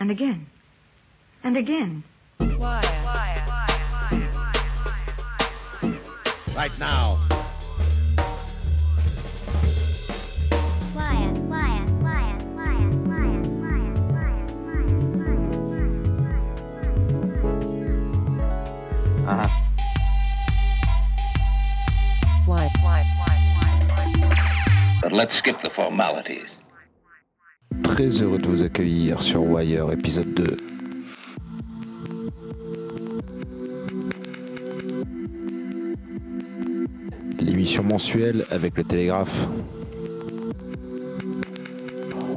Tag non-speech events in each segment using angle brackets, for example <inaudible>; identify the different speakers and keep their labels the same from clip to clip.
Speaker 1: and again, and again.
Speaker 2: Right now.
Speaker 3: Uh-huh.
Speaker 4: But let's skip the formalities.
Speaker 5: très heureux de vous accueillir sur Wire épisode 2. L'émission mensuelle avec le Télégraphe.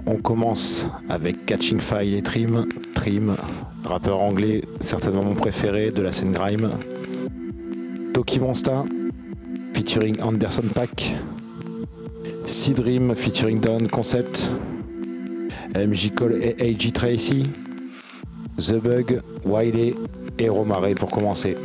Speaker 5: On commence avec Catching File et Trim. Trim, rappeur anglais, certainement mon préféré de la scène grime. Toki Monsta, featuring Anderson Pack. Sidrim featuring Don Concept. MJ Cole et AJ Tracy, The Bug, Wiley et Romare pour commencer.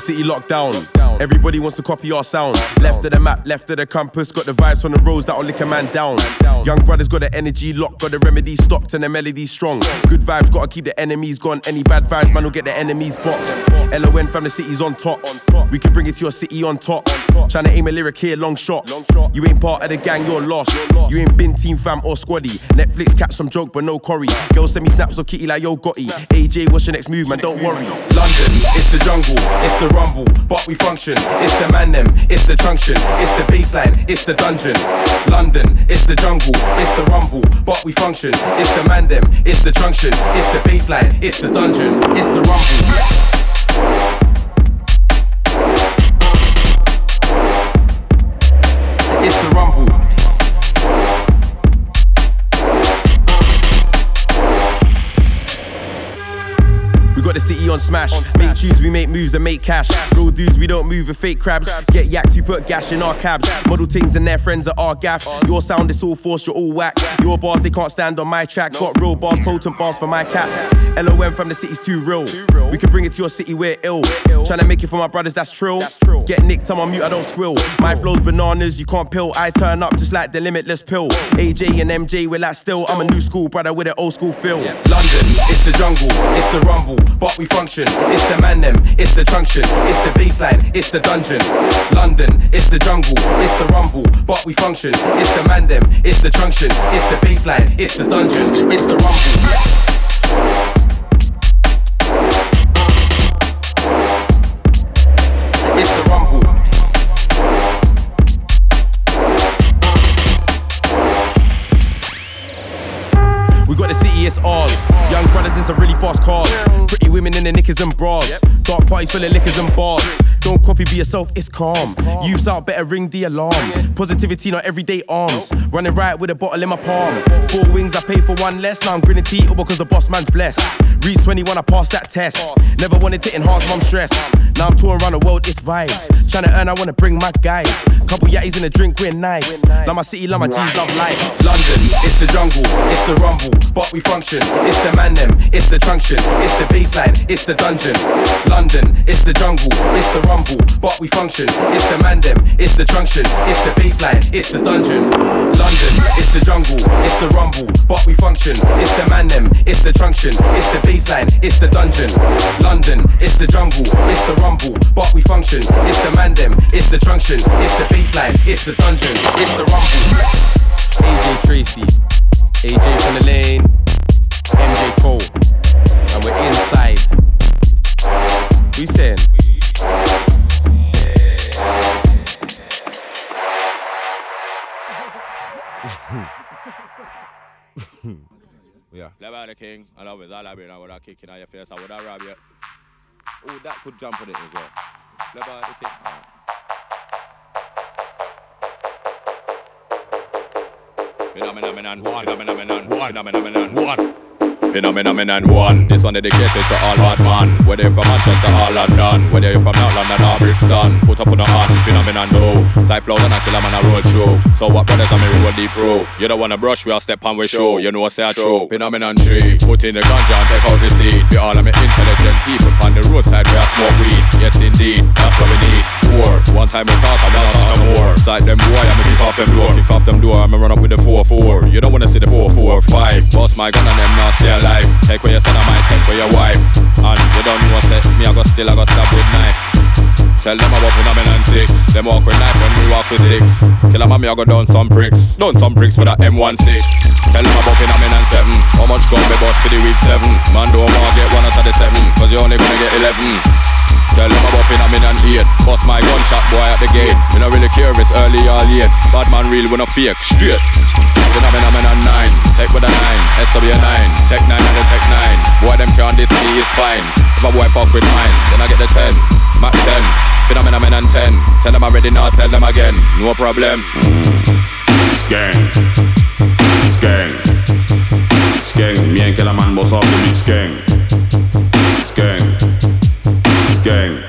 Speaker 6: City locked down. Everybody wants to copy our sound. Left of the map, left of the compass. got the vibes on the roads that'll lick a man down. Young brothers got the energy locked, got the remedy stocked, and the melody strong. Good vibes, gotta keep the enemies gone. Any bad vibes, man, will get the enemies boxed. LON from the city's on top. We can bring it to your city on top. Tryna aim a lyric here, long shot. You ain't part of the gang, you're lost. You ain't been team fam or squaddy. Netflix catch some joke, but no Corey. Girls send me snaps of Kitty like yo Gotti. AJ, what's your next move, man? Don't worry. London, it's the jungle, it's the rumble, but we function. It's the man them, it's the junction, it's the baseline, it's the dungeon. London, it's the jungle, it's the rumble, but we function. It's the man them, it's the junction, it's the baseline, it's the dungeon, it's the rumble. It's the on smash. Make tunes, we make moves and make cash. Real dudes, we don't move with fake crabs. Get yacked, we put gash in our cabs. Model things and their friends are our gaff. Your sound is all forced, you're all whack. Your bars, they can't stand on my track. Got real bars, potent bars for my cats. LOM from the city's too real. We can bring it to your city, we're ill. Tryna make it for my brothers, that's trill. Get nicked, I'm on mute, I don't squill. My flow's bananas, you can't pill. I turn up just like the limitless pill. AJ and MJ, we're like still. I'm a new school brother with an old school feel. London, it's the jungle, it's the rumble, but we function. It's the man them, it's the junction, it's the baseline, it's the dungeon. London, it's the jungle, it's the rumble, but we function. It's the man them, it's the junction, it's the baseline, it's the dungeon, it's the rumble. Ours. Young brothers in some really fast cars. Pretty women in the knickers and bras. Dark parties full of liquors and bars. Don't copy, be yourself, it's calm. Youths out, better ring the alarm. Positivity, not everyday arms. Running right with a bottle in my palm. Four wings, I pay for one less. Now I'm grinning teeth because the boss man's blessed. Reach 21, I passed that test. Never wanted to enhance mum stress. Now I'm touring around the world, it's vibes. Trying to earn, I wanna bring my guys. Couple yatties in a drink, we're nice. Love my city, love my G's, love life. London, it's the jungle, it's the rumble, but we function. It's the man them, it's the junction, it's the baseline, it's the dungeon. London, it's the jungle, it's the rumble, but we function. It's the man them, it's the junction, it's the baseline, it's the dungeon. London, it's the jungle, it's the rumble, but we function. It's the man them, it's the junction, it's the baseline, it's the dungeon. London, it's the jungle, it's the rumble, but we function. It's the man them, it's the junction, it's the baseline, it's the dungeon, it's the rumble. AJ Tracey, AJ from the lane, MJ Cole, and we're inside. We saying. <laughs>
Speaker 7: Yeah. Never the king, and I was all I been, I would have kicked in your face, I would have robbed you. Oh, that could jump on it as well. Never the king. Phenomenon one, phenomenon one, phenomenon one. Phenomenon one. This one dedicated to all bad man. Whether you're from Manchester or London, whether you're from North London or Brixton, put up on the hand. Phenomenon two. Side flow and I kill 'em on a road show. So what brothers I'm a road deep pro. You don't wanna brush, we all step on we show. You know I say I true. Phenomenon three. Put in the ganja and take out the seed. We all of me intelligent people on the roadside we are smoke weed. Yes indeed, that's what we need. Four. One time we talk, I'm not no more. Side them boy, I'ma kick off them door. Kick off them door, I'ma run up with the four four. You don't wanna see the four four five. Boss my gun and them not alive. Take where your son, I might take where your wife. And you don't know what's me, I got still, I got stab with knife. Tell them about phenomenon six. Them walk with knife when we walk with sticks. Kill a mommy, I go down some bricks. Down some bricks with a M16. Tell them about phenomenon seven. How much gun we bought for the week seven? Man, don't wanna get one out of the seven. Cause you only gonna get eleven. Tell them about phenomenon eight. Bust my gunshot boy at the gate. We not really it's early or late. Bad man real, we no fake. Straight. Phenomenon nine. Take with a nine. SW nine. Tech nine and the tech nine. Boy, them can't this me is fine. If a boy fuck with mine, then I get the ten. Mac ten. Phenomenon ten. Tell them already now, tell them again. No problem.
Speaker 8: Skang. Skang. Skang. Me and Killer Man boss off the big skang. Skang.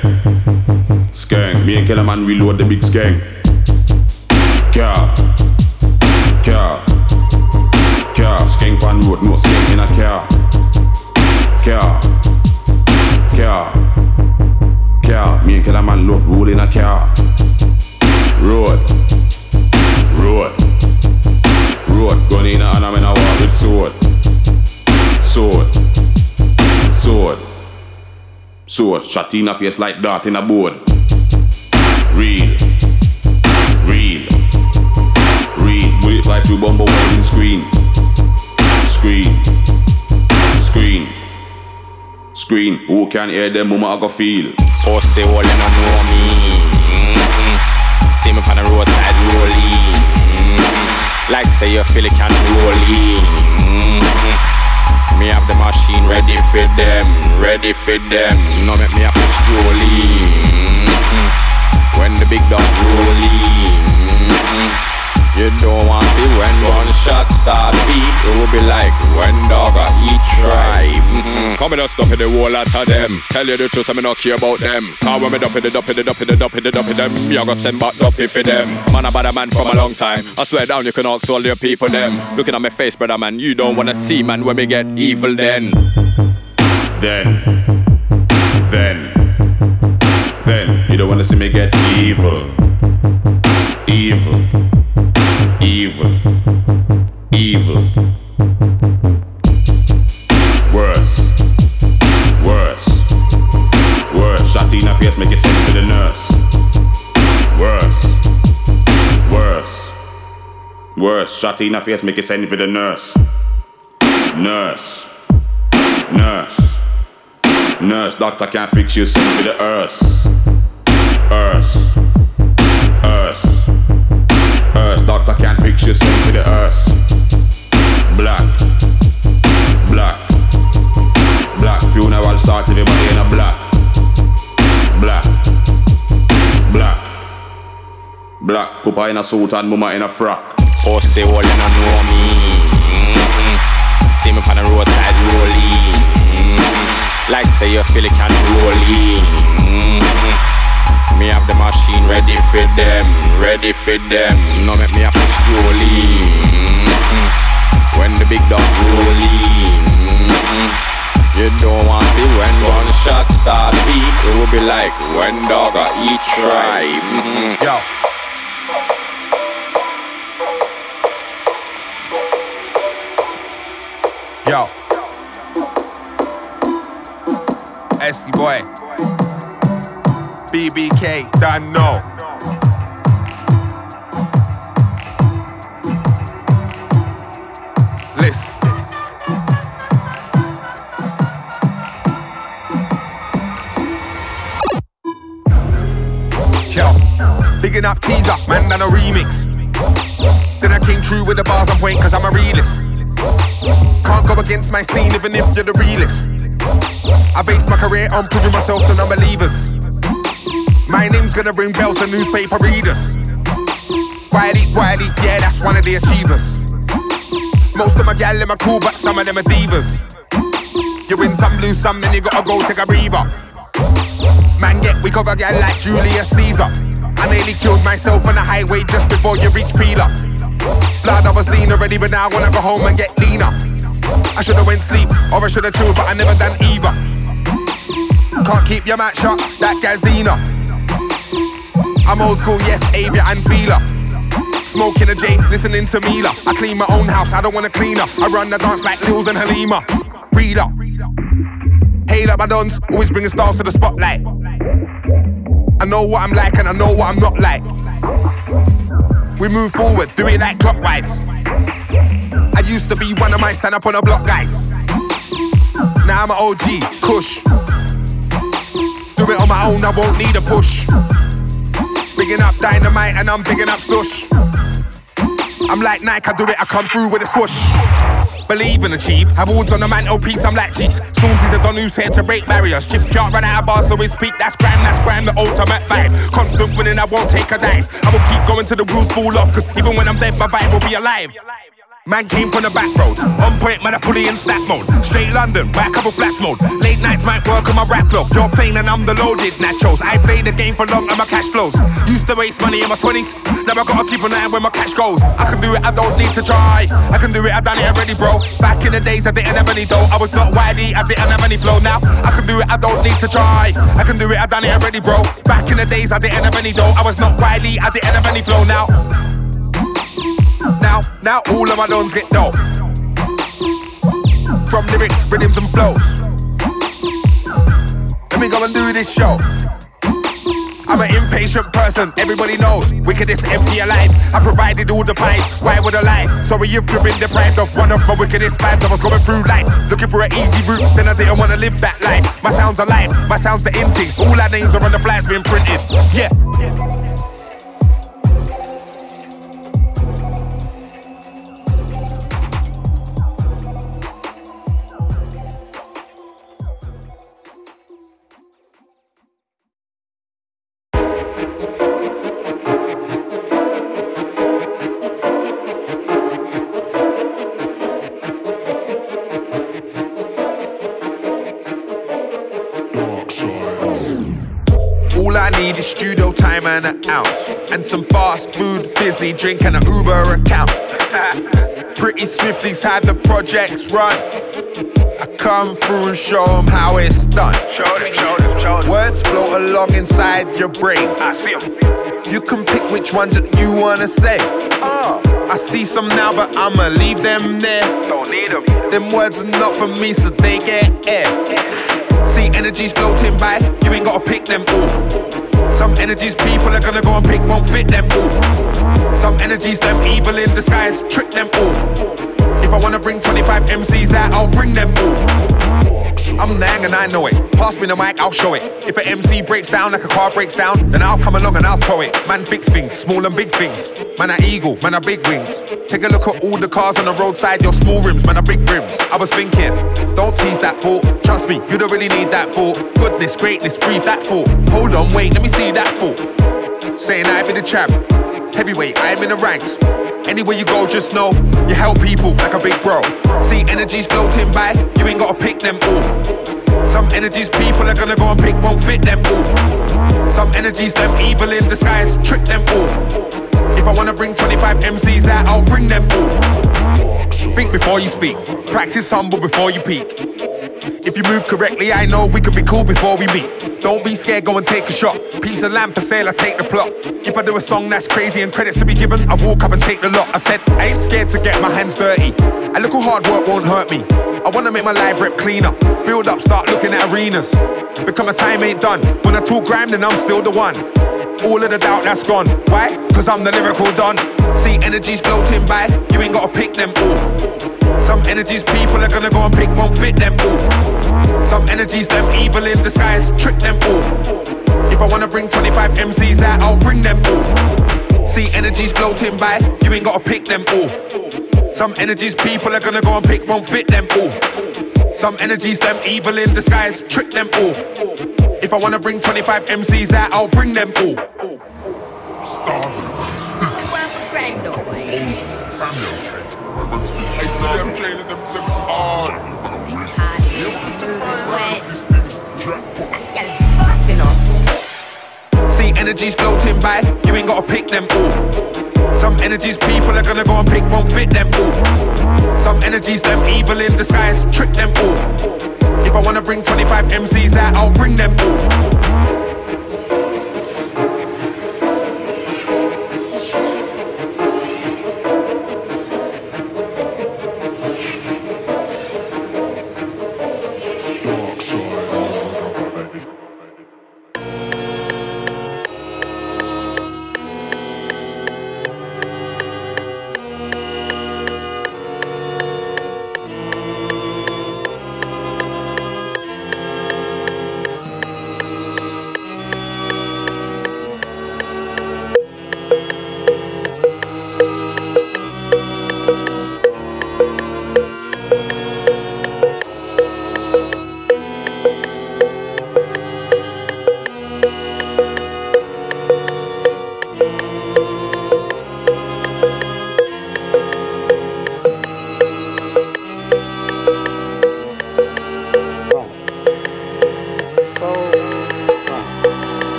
Speaker 8: Skang. Me and Killer Man reload the big skang. Car. Car. Car. Skang pan road, no skang in a car. Car. Car. Car. Me and car. Road, road, road. Gun in and I'm in a war with sword, sword, sword, sword. Shot in a face like dart in a board. Real, real, real. Bullet fly through bumper welding screen, screen, screen, screen. Who can hear them? Mama, I go feel.
Speaker 7: Pussy you don't know me. Mm-hmm. See me on the roadside rolling. Mm-hmm. Like say you feel it can rolling. Mm-hmm. Me have the machine ready for them, ready for them. No make me have to strolling. Mm-hmm. When the big dog rolling. Mm-hmm. You don't want to see when one shot start beat. It will be like when dog a eat tribe. Mm-hmm. Come and stop in the whole lot of them. Tell you the truth, I'm not care about them. Cause when me dump the dump the dump the dump the dump in them, me a go send back dumpy for them. Man, I'm a man from a long time. I swear down, you can ask all your people them. Looking at my face, brother man, you don't wanna see man when we get evil then.
Speaker 8: Then, then, then you don't wanna see me get evil, evil, evil, evil. Worse, worse, worse. Shot in a face, make it send to the nurse. Worse, worse, worse. Shot in a face, make it send for the nurse. Nurse, nurse. Nurse, doctor can't fix you, send for the earth. Earth. Earth. Earth, doctor can't fix you, send for the earth. Black. Black. Black. Funeral start, everybody in a black. Black. Black. Black. Papa in a suit and mama in a frock.
Speaker 7: Pussy hole, you don't know me. Mm-hmm. See me on the roadside rolling. Mm-hmm. Like say you feel it can rolling. Mm-hmm. Me have the machine ready for them, ready for them. No make me have to strolling. Mm-hmm. When the big dog rolling. Mm-hmm. You don't want to see when one shot start beat. It will be like when dog a eat tribe. Mm-hmm.
Speaker 9: Yo. Yo. SC boy. BBK, done no. Listen. Yo, bigging up teaser, man, done a remix. Then I came true with the bars on point, cause I'm a realist. Can't go against my scene, even if you're the realist. I base my career on proving myself to non-believers. My name's gonna ring bells to newspaper readers. Wiley, Wiley, yeah, that's one of the achievers. Most of my gal in my cool, but some of them are divas. You win some, lose some, then you gotta go take a breather. Man, get of a gal like Julius Caesar. I nearly killed myself on the highway just before you reach Peeler. Blood, I was lean already, but now I wanna go home and get leaner. I should've went sleep, or I should've chilled, but I never done either. Can't keep your mouth shut, that gazina. I'm old school, yes, Avia and Fila. Smoking a J, listening to Mila. I clean my own house, I don't wanna clean up. I run the dance like Lils and Halima. Read up. Hail up my dons, always bringing stars to the spotlight. I know what I'm like and I know what I'm not like. We move forward, do it like clockwise. I used to be one of my stand up on the block guys. Now I'm an OG, Kush. Do it on my own, I won't need a push. Bigging up dynamite and I'm bigging up stush. I'm like Nike, I do it, I come through with a swoosh. Believe and achieve. Have awards on the mantelpiece, I'm like cheese. Storms is a don who's here to break barriers. Chip can't run out of bars, so we speak. That's crime, that's crime, the ultimate vibe. Constant winning, I won't take a dive. I will keep going till the rules fall off, cause even when I'm dead, my vibe will be alive. Man came from the back roads. On point, man, I fully in snap mode. Straight London, back couple flats mode. Late nights might work on my rap flow. You're playing and I'm the loaded nachos. I play the game for long and my cash flows. Used to waste money in my 20s. Now I gotta keep an eye on where my cash goes. I can do it, I don't need to try. I can do it, I've done it already, bro. Back in the days I didn't have any dough. I was not widey, I didn't have any flow. Now I can do it, I don't need to try. I can do it, I've done it already, bro. Back in the days I didn't have any dough. I was not widey, I didn't have any flow. Now, now, now all of my dons get dough. From lyrics, rhythms, and flows. Let me go and do this show. I'm an impatient person, everybody knows. Wickedest empty alive. I provided all the pies, why would I lie? Sorry if you've been deprived of one of my wickedest vibes. I was going through life, looking for an easy route, then I didn't wanna live that life. My sound's alive, my sound's the inting. All our names are on the flags being printed. Yeah. Fast food, busy drink and an Uber account. Pretty swiftly's how the projects run. I come through and show 'em how it's done. Words float along inside your brain. You can pick which ones that you wanna say. I see some now, but I'ma leave them there. Don't need them. Them words are not for me, so they get air. See energies floating by, you ain't gotta pick them all. Some energies people are gonna go and pick won't fit them all. Some energies them evil in disguise, trick them all. If I wanna bring 25 MCs out, I'll bring them all. I'm Nang and I know it. Pass me the mic, I'll show it. If an MC breaks down like a car breaks down, then I'll come along and I'll tow it. Man fix things, small and big things. Man are eagle, man are big wings. Take a look at all the cars on the roadside, your small rims, man are big rims. I was thinking, don't tease that thought. Trust me, you don't really need that thought. Goodness, greatness, breathe that thought. Hold on, wait, let me see that thought. Saying I be the champ. Heavyweight, I am in the ranks. Anywhere you go, just know you help people like a big bro. See energies floating by, you ain't gotta pick them all. Some energies people are gonna go and pick won't fit them all. Some energies them evil in disguise, trick them all. If I wanna bring 25 MCs out, I'll bring them all. Think before you speak, practice humble before you peak. If you move correctly, I know we could be cool before we meet. Don't be scared, go and take a shot. Piece of land for sale, I take the plot. If I do a song that's crazy and credits to be given, I walk up and take the lot. I said, I ain't scared to get my hands dirty. A little hard work won't hurt me. I wanna make my live rep cleaner. Build up, start looking at arenas. Become a time ain't done. When I talk grime, then I'm still the one. All of the doubt that's gone. Why? Cause I'm the lyrical don. See energies floating by, you ain't gotta pick them all. Some energies people are gonna go and pick won't fit them all. Some energies them evil in disguise, trick them all. If I wanna bring 25 MCs out, I'll bring them all. See energies floating by, you ain't gotta pick them all. Some energies people are gonna go and pick won't fit them all. Some energies them evil in disguise, trick them all. If I wanna bring 25 MCs out, I'll bring them all. See energies floating by, you ain't gotta pick them all. Some energies people are gonna go and pick won't fit them all. Some energies them evil in disguise, trick them all. If I wanna bring 25 MCs out, I'll bring them all.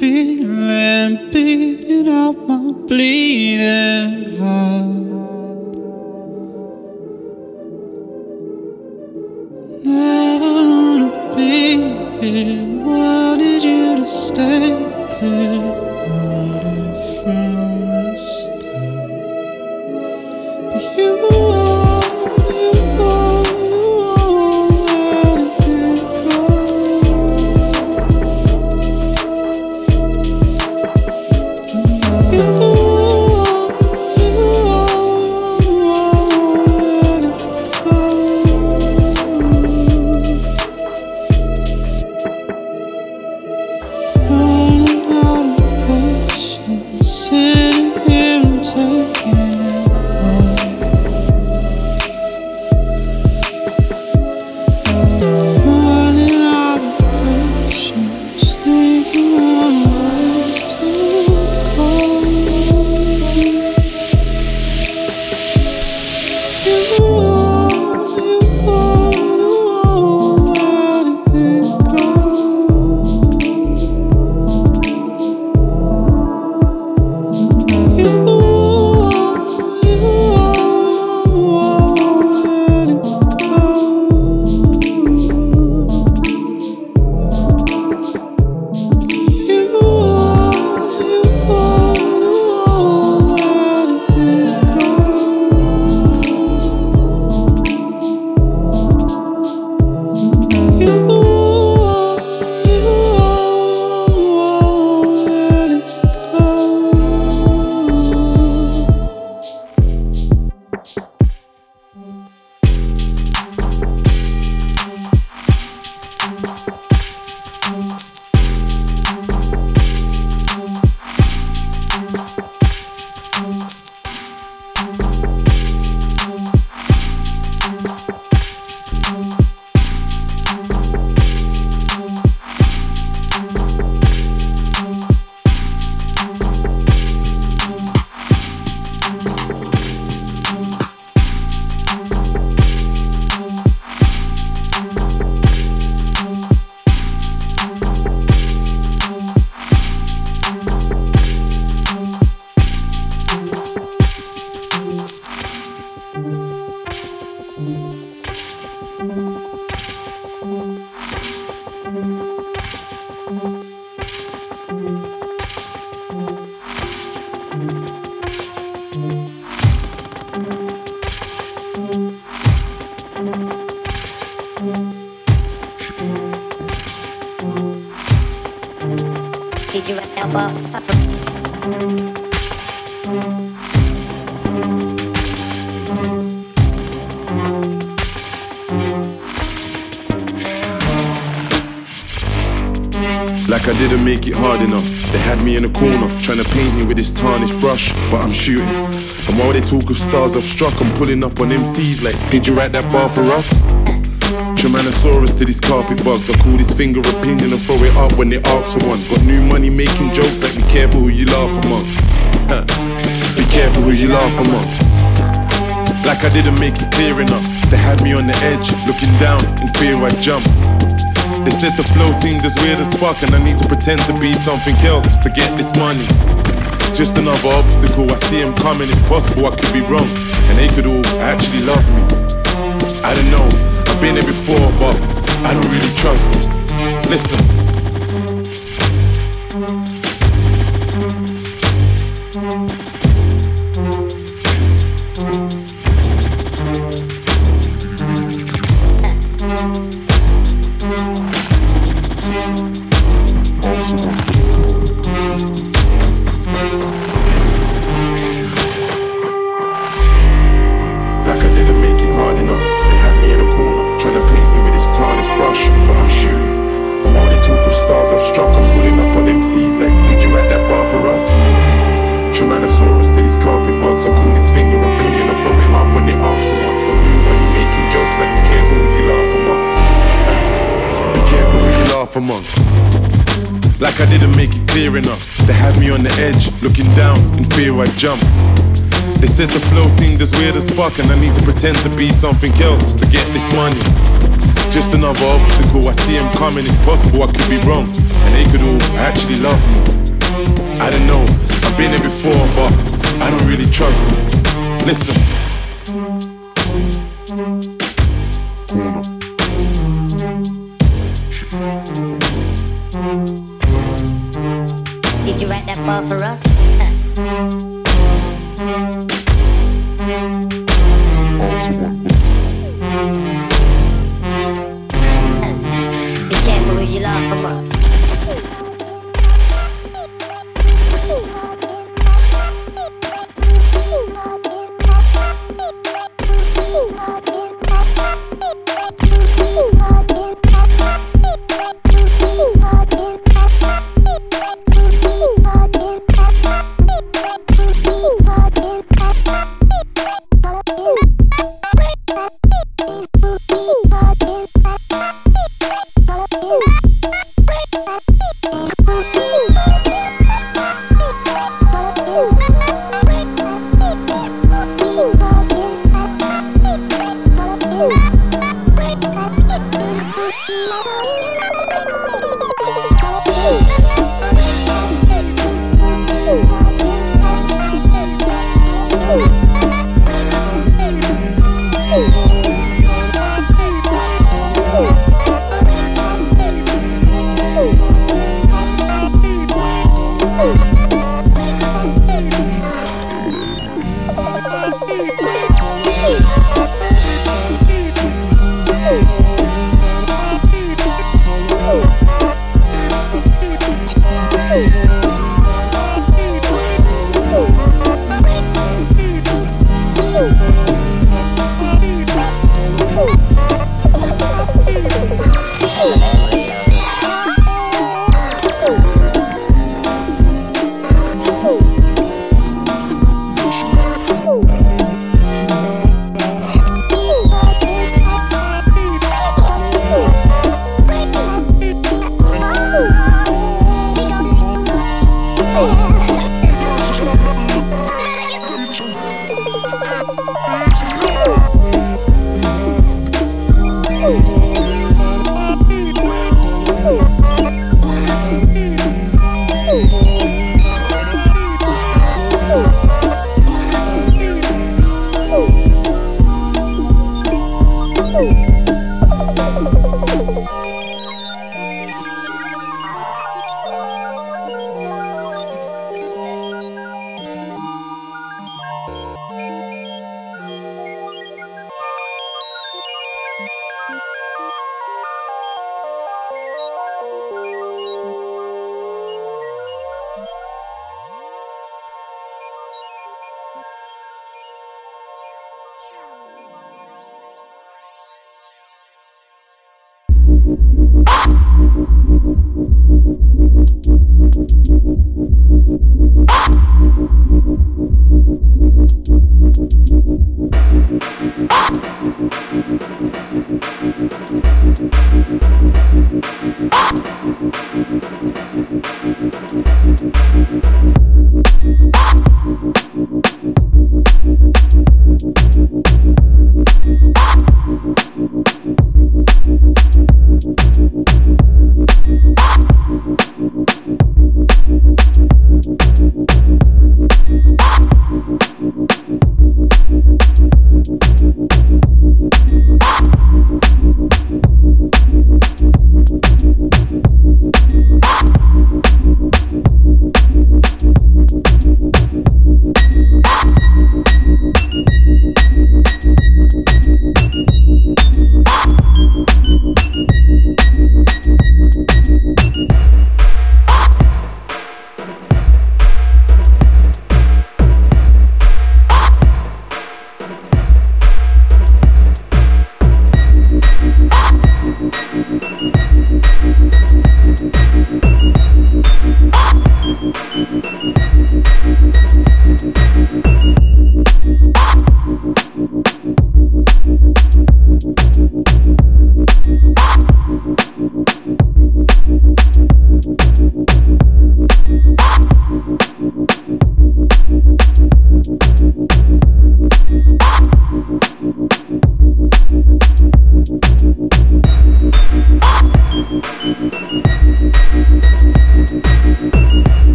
Speaker 10: feeling beating out my bleeding heart. Never wanna be here. Wanted you to stay here.
Speaker 5: Like I didn't make it hard enough. They had me in a corner, trying to paint me with this tarnished brush, but I'm shooting. And while they talk of stars I've struck, I'm pulling up on MCs like, did you write that bar for us? Tremanosaurus to these carpet bugs. I call this finger opinion and throw it up when they ask for one. Got new money making jokes like be careful who you laugh amongst. <laughs> be careful who you laugh amongst. Like I didn't make it clear enough. They had me on the edge, looking down in fear I'd jump. They said the flow seemed as weird as fuck, and I need to pretend to be something else to get this money. Just another obstacle, I see him coming, it's possible I could be wrong, and they could all actually love me. I don't know, I've been here before, but I don't really trust them. Listen. Didn't make it clear enough. They had me on the edge, looking down in fear I'd jump. They said the flow seemed as weird as fuck, and I need to pretend to be something else to get this money. Just another obstacle, I see him coming, it's possible I could be wrong, and they could all actually love me. I don't know, I've been here before, but I don't really trust them. Listen.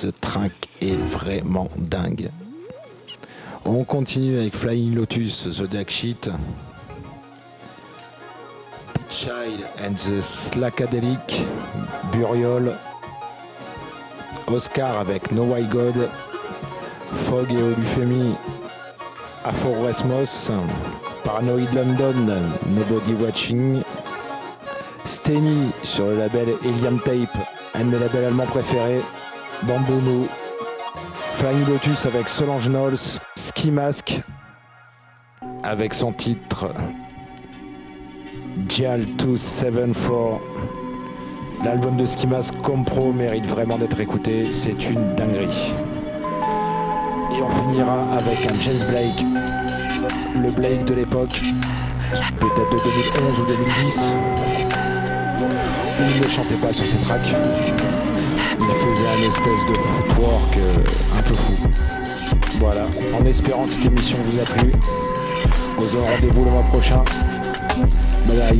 Speaker 11: ce track est vraiment dingue. On continue avec Flying Lotus, The Dark Sheet, Child and the Slackadelic, Buriol, Oscar avec No Why God, Fog et Olufemi, Aphorasmos, Paranoid London, Nobody Watching, Steny sur le label Helium Tape, un de mes labels allemands préférés. Bambono, Flying Lotus avec Solange Knowles, Ski Mask avec son titre Dial 274. L'album de Ski Mask Compro mérite vraiment d'être écouté, c'est une dinguerie. Et on finira avec un James Blake, le Blake de l'époque, peut-être de 2011 ou 2010, il ne chantait pas sur ses tracks. Il faisait un espèce de footwork euh, un peu fou. Voilà, en espérant que cette émission vous a plu. On se rendez-vous le mois prochain. Bye bye.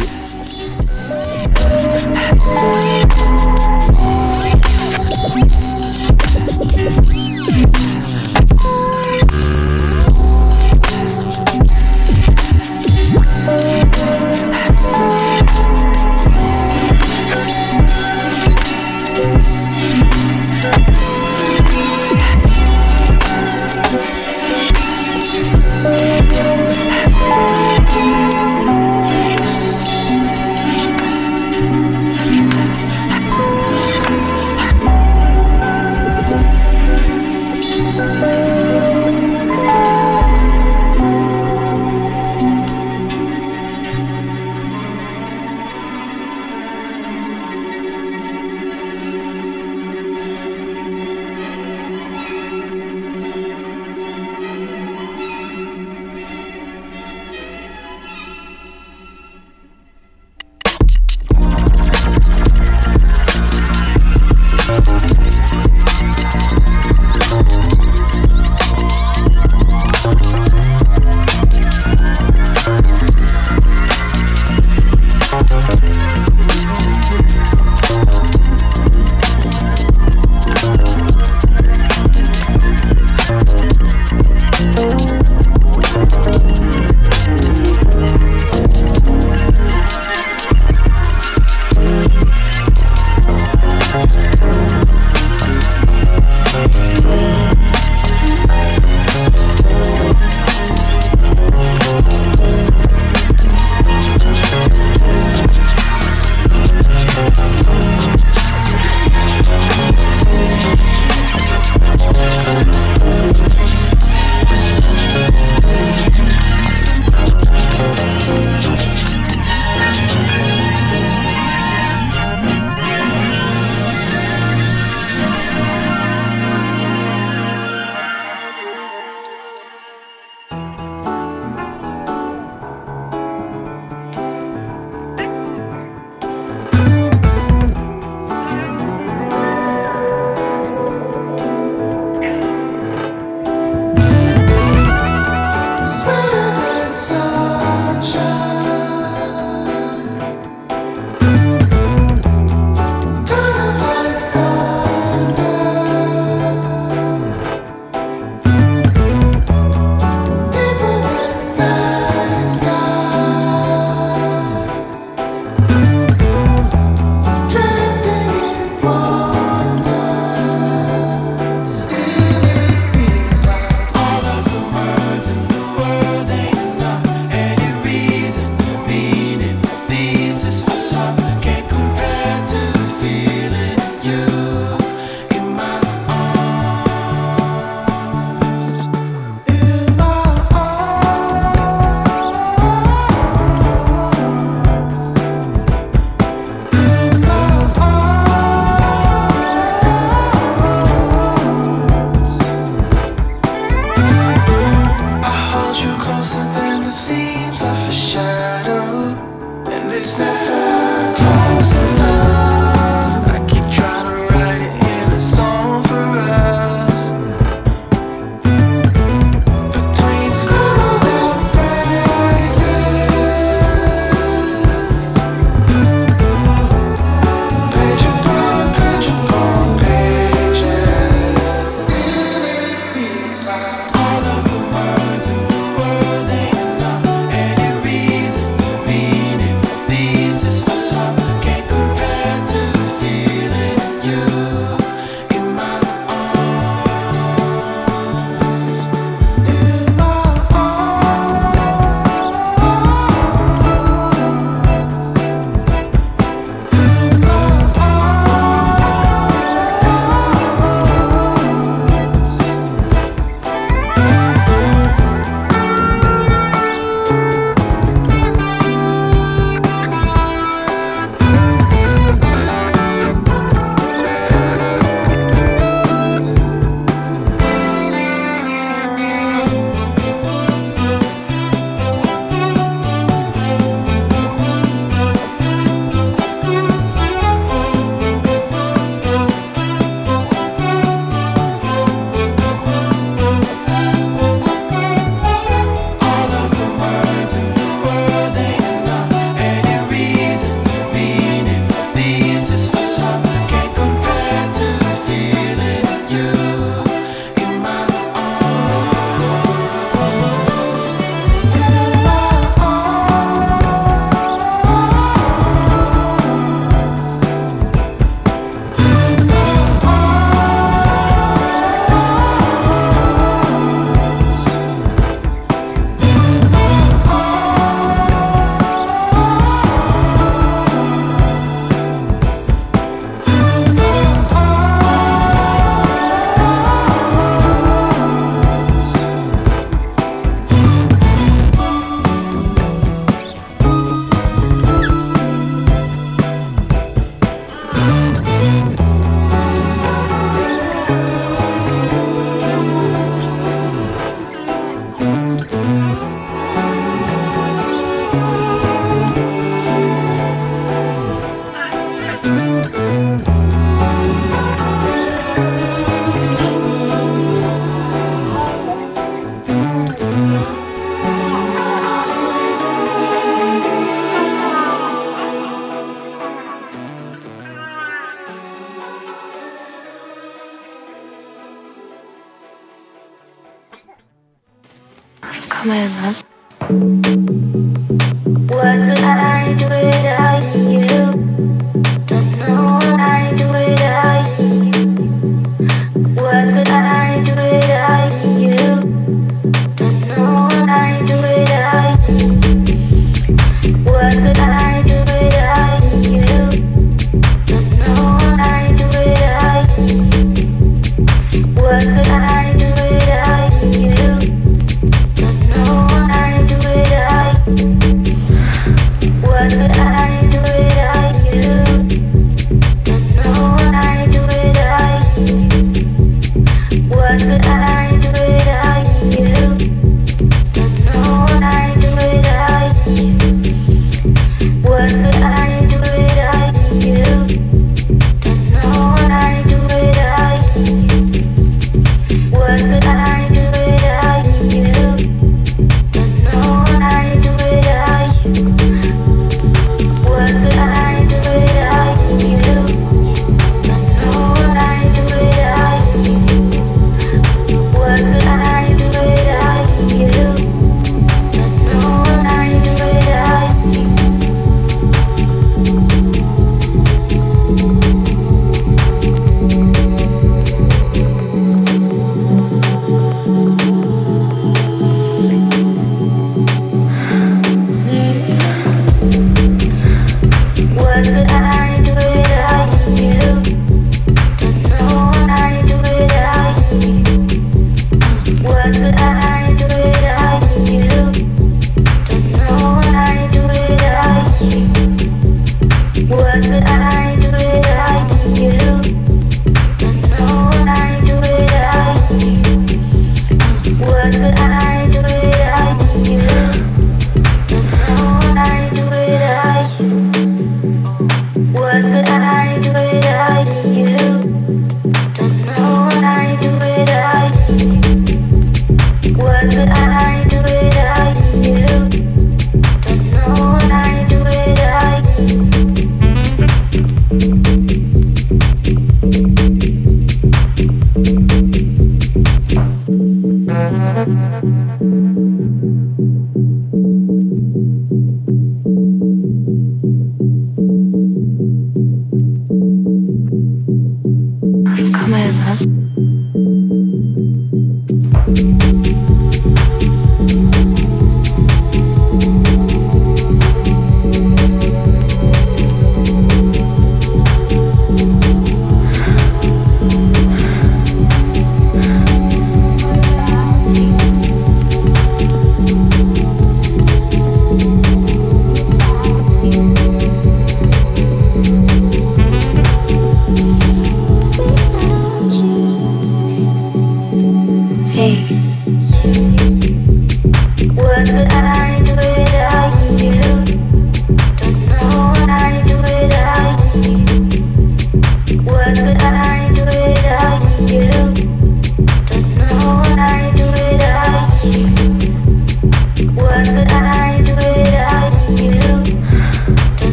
Speaker 12: Come
Speaker 13: in, huh?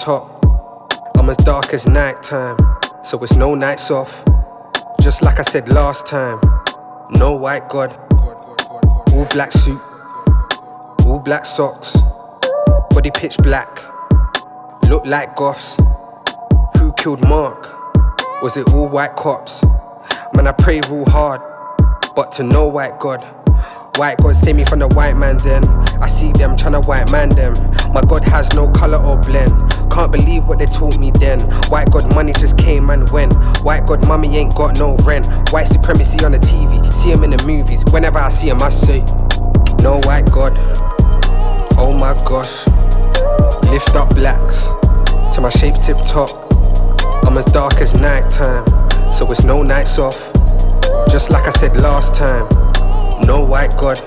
Speaker 13: top. I'm as dark as night time, so it's no nights off. Just like I said last time, no white god. All black suit, all black socks, body pitch black, look like goths. Who killed Mark? Was it all white cops? Man, I pray real hard, but to no white god.
Speaker 14: White God save me from the white man then. I see them tryna white man them. My God has no color or blend. Can't believe what they taught me then. White God money just came and went. White God mummy ain't got no rent. White supremacy on the TV. See him in the movies. Whenever I see him, I say, No white God. Oh my gosh. Lift up blacks to my shape tip top. I'm as dark as nighttime, so it's no nights off. Just like I said last time. No white God.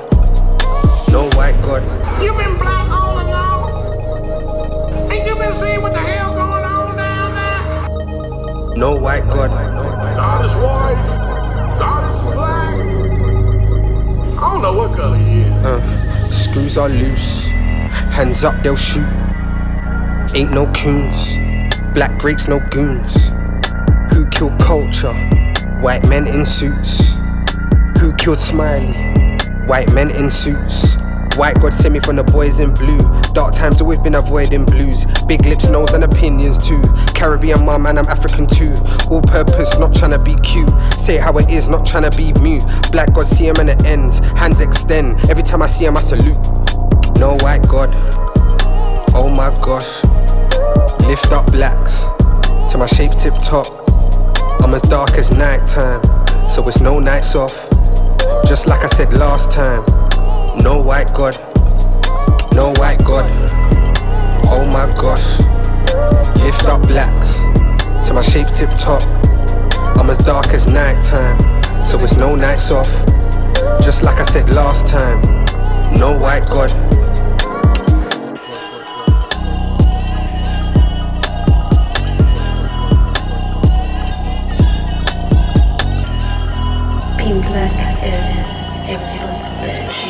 Speaker 14: No white God.
Speaker 15: You been black all along? Ain't you been seeing what the hell going on down there?
Speaker 14: No white God.
Speaker 15: God is white. God is black. I don't know what color he is.
Speaker 14: Uh, screws are loose. Hands up, they'll shoot. Ain't no coons. Black breaks, no goons. Who killed culture? White men in suits. Who killed Smiley? White men in suits. White God sent me from the boys in blue. Dark times always been avoiding blues. Big lips, nose, and opinions too. Caribbean mum, and I'm African too. All purpose, not trying to be cute. Say how it is, not trying to be mute. Black God see him and it ends. Hands extend. Every time I see him, I salute. No white God. Oh my gosh. Lift up blacks to my shape tip top. I'm as dark as nighttime, so it's no nights off. Just like I said last time. No white God. No white God. Oh my gosh. Lift up blacks to my shape tip top. I'm as dark as nighttime, so it's no nights off. Just like I said last time. No white God.
Speaker 12: Being black is a responsibility.